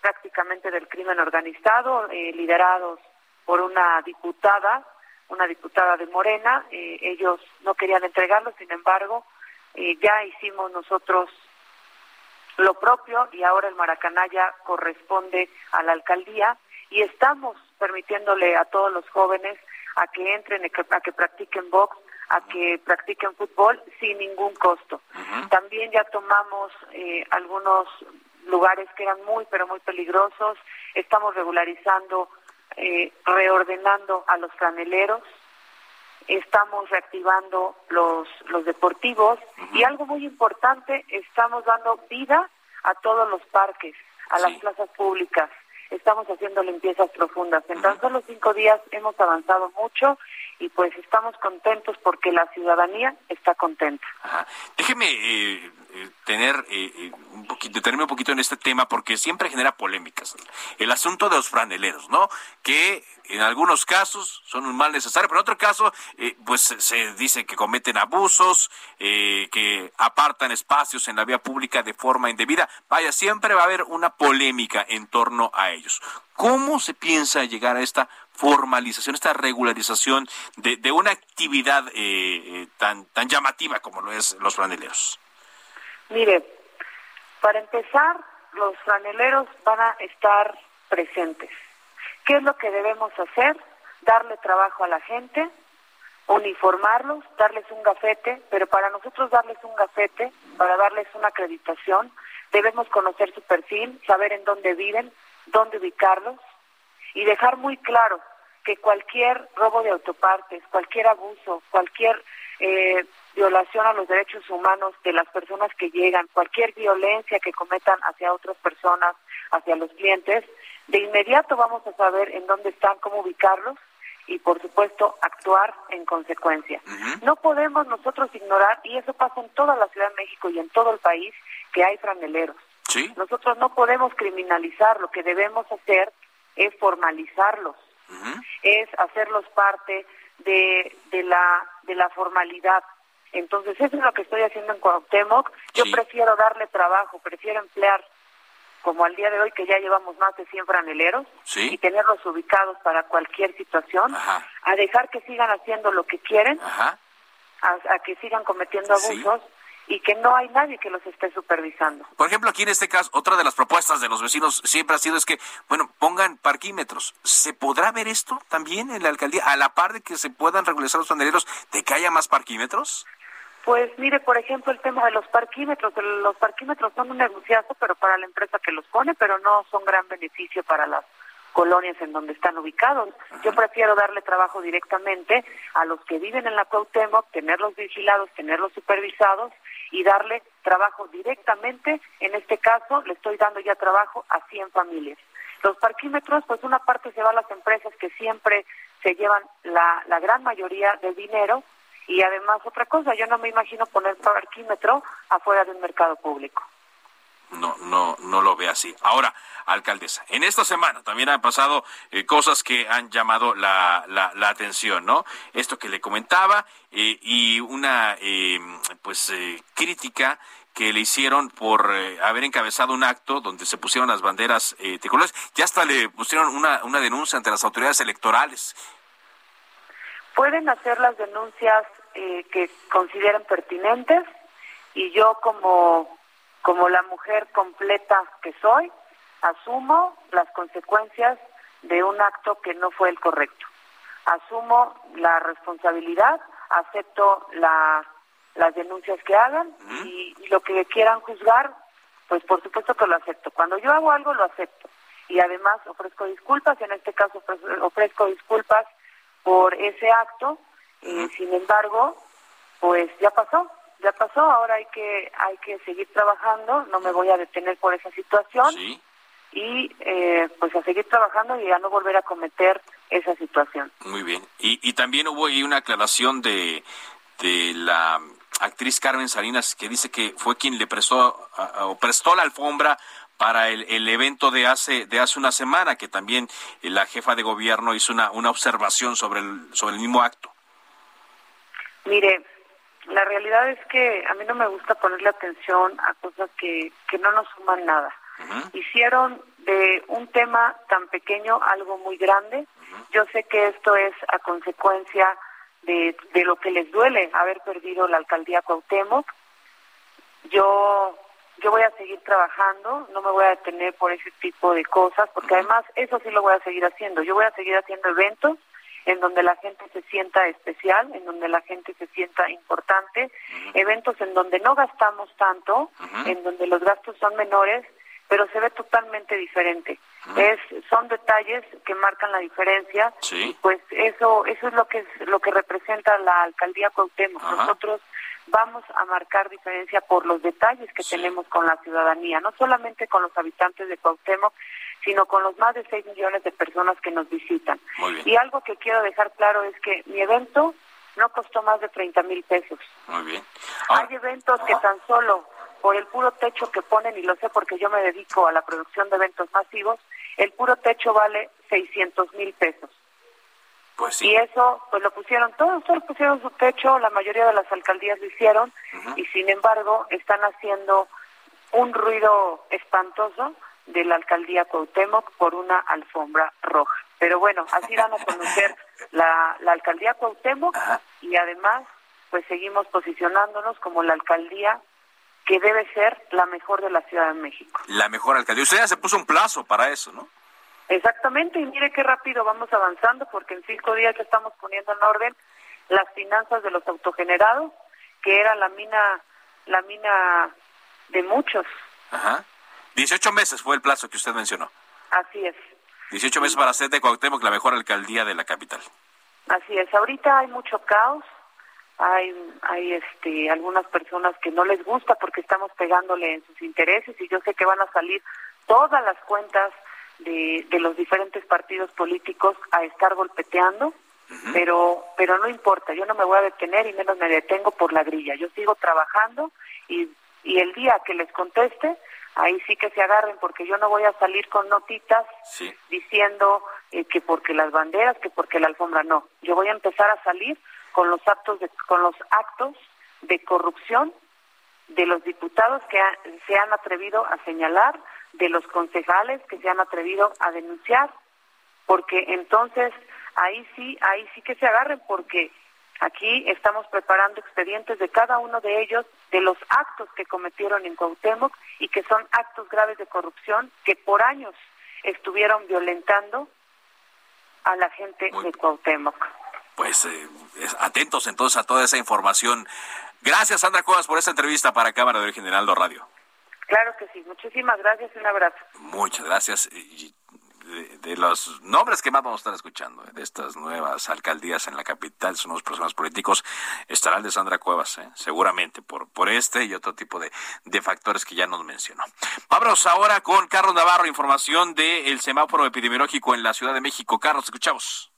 Speaker 16: prácticamente del crimen organizado, eh, liderados por una diputada, una diputada de Morena. Eh, ellos no querían entregarlo, sin embargo, eh, ya hicimos nosotros lo propio y ahora el Maracaná ya corresponde a la alcaldía y estamos permitiéndole a todos los jóvenes a que entren, a que practiquen box, a que practiquen fútbol sin ningún costo. También ya tomamos eh, algunos lugares que eran muy, pero muy peligrosos. Estamos regularizando, eh, reordenando a los franeleros. Estamos reactivando los, los deportivos. Y algo muy importante, estamos dando vida a todos los parques, a las plazas públicas estamos haciendo limpiezas profundas. En tan solo cinco días hemos avanzado mucho y pues estamos contentos porque la ciudadanía está contenta.
Speaker 1: Déjeme eh, eh, tener eh, un poquito, detenerme un poquito en este tema porque siempre genera polémicas. El asunto de los franeleros, ¿no? Que en algunos casos son un mal necesario, pero en otro caso, pues se dice que cometen abusos, que apartan espacios en la vía pública de forma indebida. Vaya, siempre va a haber una polémica en torno a ellos. ¿Cómo se piensa llegar a esta formalización, esta regularización de, de una actividad eh, eh, tan, tan llamativa como lo es los franeleros?
Speaker 16: Mire, para empezar, los franeleros van a estar presentes. ¿Qué es lo que debemos hacer? Darle trabajo a la gente, uniformarlos, darles un gafete, pero para nosotros darles un gafete, para darles una acreditación, debemos conocer su perfil, saber en dónde viven, dónde ubicarlos y dejar muy claro que cualquier robo de autopartes, cualquier abuso, cualquier eh, violación a los derechos humanos de las personas que llegan, cualquier violencia que cometan hacia otras personas, hacia los clientes, de inmediato vamos a saber en dónde están, cómo ubicarlos y por supuesto actuar en consecuencia. No podemos nosotros ignorar, y eso pasa en toda la Ciudad de México y en todo el país, que hay franeleros. Nosotros no podemos criminalizar, lo que debemos hacer es formalizarlos, es hacerlos parte de, de, la, de la formalidad. Entonces, eso es lo que estoy haciendo en Cuauhtémoc. Yo prefiero darle trabajo, prefiero emplear, como al día de hoy, que ya llevamos más de 100 franeleros, y tenerlos ubicados para cualquier situación, a dejar que sigan haciendo lo que quieren, a, a, que sigan cometiendo abusos y que no hay nadie que los esté supervisando.
Speaker 1: Por ejemplo, aquí en este caso, otra de las propuestas de los vecinos siempre ha sido es que, bueno, pongan parquímetros. ¿Se podrá ver esto también en la alcaldía, a la par de que se puedan regularizar los bandereros, de que haya más parquímetros?
Speaker 16: Pues mire, por ejemplo, el tema de los parquímetros. Los parquímetros son un negociazo, pero para la empresa que los pone, pero no son gran beneficio para las colonias en donde están ubicados. Yo prefiero darle trabajo directamente a los que viven en la Cuauhtémoc, tenerlos vigilados, tenerlos supervisados y darle trabajo directamente. En este caso, le estoy dando ya trabajo a 100 familias. Los parquímetros, pues una parte se va a las empresas que siempre se llevan la, la gran mayoría del dinero y además otra cosa, yo no me imagino poner parquímetro afuera de un mercado público.
Speaker 1: No, no, no lo ve así. Ahora, alcaldesa, en esta semana también han pasado eh, cosas que han llamado la, la, atención, ¿no? Esto que le comentaba eh, y una, eh, pues, crítica que le hicieron por haber encabezado un acto donde se pusieron las banderas tricolores. Ya hasta le pusieron una, una denuncia ante las autoridades electorales.
Speaker 16: Pueden hacer las denuncias que consideren pertinentes y yo como como la mujer completa que soy, asumo las consecuencias de un acto que no fue el correcto. Asumo la responsabilidad, acepto las denuncias que hagan y, lo que quieran juzgar, pues por supuesto que lo acepto. Cuando yo hago algo, lo acepto. Y además ofrezco disculpas, en este caso ofrezco disculpas por ese acto, y sin embargo, pues ya pasó, ya pasó, ahora hay que hay que seguir trabajando, no me voy a detener por esa situación y eh, pues a seguir trabajando y a no volver a cometer esa situación.
Speaker 1: Muy bien. Y, y también hubo ahí una aclaración de, de la actriz Carmen Salinas que dice que fue quien le prestó o prestó la alfombra para el, el, evento de hace de hace una semana que también la jefa de gobierno hizo una, una observación sobre el sobre el mismo acto.
Speaker 16: Mire, la realidad es que a mí no me gusta ponerle atención a cosas que, que no nos suman nada. Hicieron de un tema tan pequeño algo muy grande. Yo sé que esto es a consecuencia de, de lo que les duele haber perdido la alcaldía Cuauhtémoc. Yo yo voy a seguir trabajando, no me voy a detener por ese tipo de cosas, porque además eso sí lo voy a seguir haciendo. Yo voy a seguir haciendo eventos en donde la gente se sienta especial, en donde la gente se sienta importante, eventos en donde no gastamos tanto, en donde los gastos son menores, pero se ve totalmente diferente. Es son detalles que marcan la diferencia. Pues eso eso es lo que es lo que representa la alcaldía Cuauhtémoc. Nosotros vamos a marcar diferencia por los detalles que tenemos con la ciudadanía, no solamente con los habitantes de Cuauhtémoc, sino con los más de 6 millones de personas que nos visitan. Y algo que quiero dejar claro es que mi evento no costó más de 30 mil pesos.
Speaker 1: Muy bien.
Speaker 16: Hay eventos que tan solo por el puro techo que ponen, y lo sé porque yo me dedico a la producción de eventos masivos, el puro techo vale 600 mil pesos.
Speaker 1: Pues
Speaker 16: Y eso, pues lo pusieron, todos, todos pusieron su techo, la mayoría de las alcaldías lo hicieron, y sin embargo están haciendo un ruido espantoso de la alcaldía Cuauhtémoc por una alfombra roja. Pero bueno, así van a conocer la, la alcaldía Cuauhtémoc y además pues seguimos posicionándonos como la alcaldía que debe ser la mejor de la Ciudad de México.
Speaker 1: La mejor alcaldía. Usted ya se puso un plazo para eso, ¿no?
Speaker 16: Exactamente, y mire qué rápido vamos avanzando, porque en cinco días ya estamos poniendo en orden las finanzas de los autogenerados, que era la mina, la mina de muchos.
Speaker 1: Ajá. 18 meses fue el plazo que usted mencionó.
Speaker 16: Así es.
Speaker 1: 18 meses para hacer de Cuauhtémoc la mejor alcaldía de la capital.
Speaker 16: Así es. Ahorita hay mucho caos. Hay, hay este, algunas personas que no les gusta porque estamos pegándole en sus intereses y yo sé que van a salir todas las cuentas de, de los diferentes partidos políticos a estar golpeteando, pero, pero no importa, yo no me voy a detener y menos me detengo por la grilla. Yo sigo trabajando y, y el día que les conteste, ahí sí que se agarren porque yo no voy a salir con notitas diciendo eh, que porque las banderas, que porque la alfombra, no. Yo voy a empezar a salir con los actos de, con los actos de corrupción de los diputados que se han atrevido a señalar, de los concejales que se han atrevido a denunciar, porque entonces ahí sí, ahí sí que se agarren, porque aquí estamos preparando expedientes de cada uno de ellos, de los actos que cometieron en Cuauhtémoc y que son actos graves de corrupción que por años estuvieron violentando a la gente de Cuauhtémoc.
Speaker 1: Pues eh, atentos entonces a toda esa información. Gracias, Sandra Cuevas, por esta entrevista para Cámara de Origen General Radio.
Speaker 16: Claro que sí. Muchísimas gracias y un abrazo.
Speaker 1: Muchas gracias. Y de, los nombres que más vamos a estar escuchando, de estas nuevas alcaldías en la capital, son los personajes políticos, estará el de Sandra Cuevas, ¿eh? seguramente por, por este y otro tipo de, de factores que ya nos mencionó. Vamos ahora con Carlos Navarro, información del semáforo epidemiológico en la Ciudad de México. Carlos, escuchamos.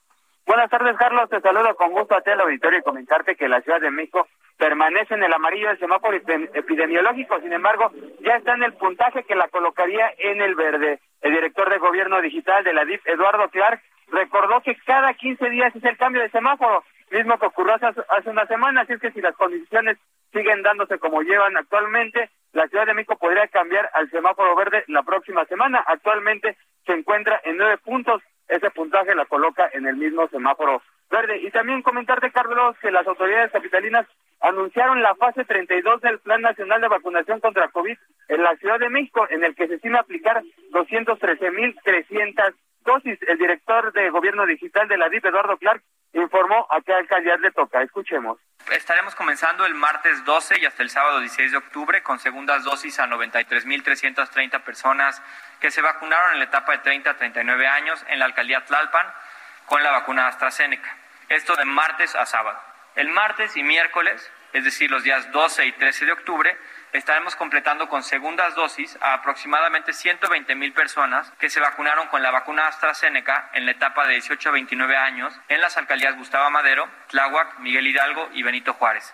Speaker 17: Buenas tardes, Carlos. Te saludo con gusto a ti al auditorio y comentarte que la Ciudad de México permanece en el amarillo del semáforo epidemiológico. Sin embargo, ya está en el puntaje que la colocaría en el verde. El director de Gobierno Digital de la DIF, Eduardo Clark, recordó que cada 15 días es el cambio de semáforo, mismo que ocurrió hace, una semana. Así es que si las condiciones siguen dándose como llevan actualmente, la Ciudad de México podría cambiar al semáforo verde la próxima semana. Actualmente se encuentra en nueve puntos ese puntaje la coloca en el mismo semáforo verde. Y también comentarte, Carlos, que las autoridades capitalinas anunciaron la fase 32 del Plan Nacional de Vacunación contra COVID en la Ciudad de México, en el que se estima aplicar 213.300 dosis. El director de Gobierno Digital de la DIP, Eduardo Clark, informó a qué alcaldía le toca. Escuchemos.
Speaker 18: Estaremos comenzando el martes 12 y hasta el sábado 16 de octubre con segundas dosis a 93.330 personas que se vacunaron en la etapa de 30 a 39 años en la alcaldía Tlalpan con la vacuna AstraZeneca. Esto de martes a sábado. El martes y miércoles, es decir, los días 12 y 13 de octubre, estaremos completando con segundas dosis a aproximadamente 120 mil personas que se vacunaron con la vacuna AstraZeneca en la etapa de 18 a 29 años en las alcaldías Gustavo Madero, Tláhuac, Miguel Hidalgo y Benito Juárez.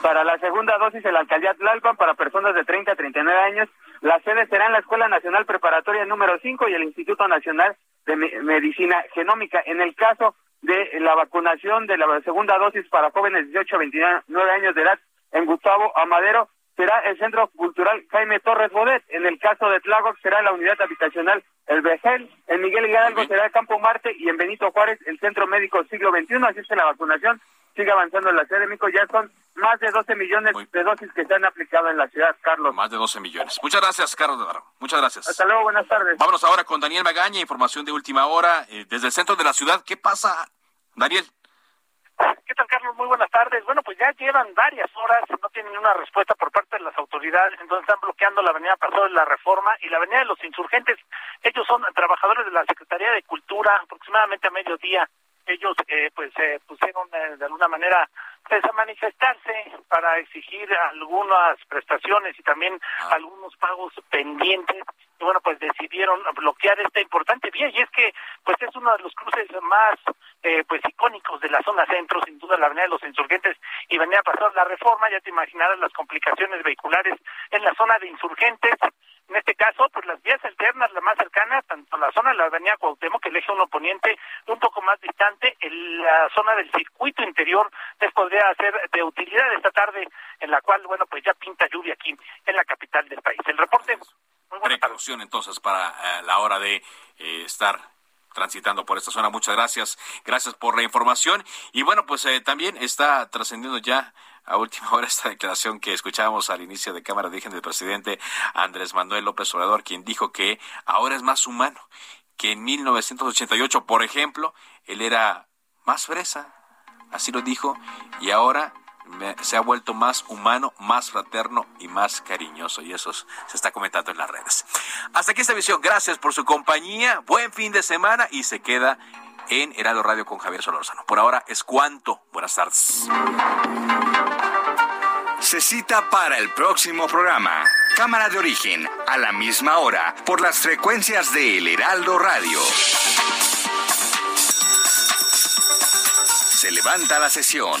Speaker 17: Para la segunda dosis en la alcaldía Tlalpan para personas de 30 a 39 años, la sede será en la Escuela Nacional Preparatoria número 5 y el Instituto Nacional de Medicina Genómica. En el caso de la vacunación de la segunda dosis para jóvenes de 18 a 29 años de edad, en Gustavo Amadero será el Centro Cultural Jaime Torres Bodet. En el caso de Tláhuac será la unidad habitacional El Vejel. En Miguel Hidalgo será el Campo Marte y en Benito Juárez el Centro Médico Siglo XXI. Así es que la vacunación sigue avanzando en la Ciudad de México. Ya son más de 12 millones de dosis que se han aplicado en la ciudad, Carlos.
Speaker 1: Más de 12 millones. Muchas gracias, Carlos Navarro. Muchas gracias.
Speaker 17: Hasta luego, buenas tardes.
Speaker 1: Vámonos ahora con Daniel Magaña, información de última hora eh, desde el centro de la ciudad. ¿Qué pasa, Daniel?
Speaker 19: ¿Qué tal, Carlos? Muy buenas tardes. Bueno, pues ya llevan varias horas, no tienen una respuesta por parte de las autoridades, entonces están bloqueando la avenida Paseo de la Reforma y la avenida de los Insurgentes. Ellos son trabajadores de la Secretaría de Cultura, aproximadamente a mediodía. Ellos, eh, pues, se pusieron eh, de alguna manera pues, a manifestarse para exigir algunas prestaciones y también algunos pagos pendientes bueno pues decidieron bloquear esta importante vía y es que pues es uno de los cruces más eh, pues icónicos de la zona centro sin duda la avenida de los insurgentes y venía a pasar la reforma ya te imaginarás las complicaciones vehiculares en la zona de insurgentes en este caso, pues las vías alternas, la más cercana, tanto la zona de la avenida Cuauhtémoc, que el eje 1 poniente, un poco más distante, en la zona del circuito interior, les podría ser de utilidad esta tarde, en la cual, bueno, pues ya pinta lluvia aquí en la capital del país. El reporte...
Speaker 1: Precaución entonces para eh, la hora de eh, estar transitando por esta zona. Muchas gracias. Gracias por la información. Y bueno, pues eh, también está trascendiendo ya a última hora esta declaración que escuchábamos al inicio de Cámara de Origen del presidente Andrés Manuel López Obrador, quien dijo que ahora es más humano, que en 1988, por ejemplo, él era más fresa, así lo dijo, y ahora se ha vuelto más humano, más fraterno y más cariñoso. Y eso se está comentando en las redes. Hasta aquí esta visión. Gracias por su compañía. Buen fin de semana y se queda en Heraldo Radio con Javier Solorzano. Por ahora es cuanto. Buenas tardes.
Speaker 14: Se cita para el próximo programa. Cámara de origen, a la misma hora, por las frecuencias de El Heraldo Radio. Se levanta la sesión.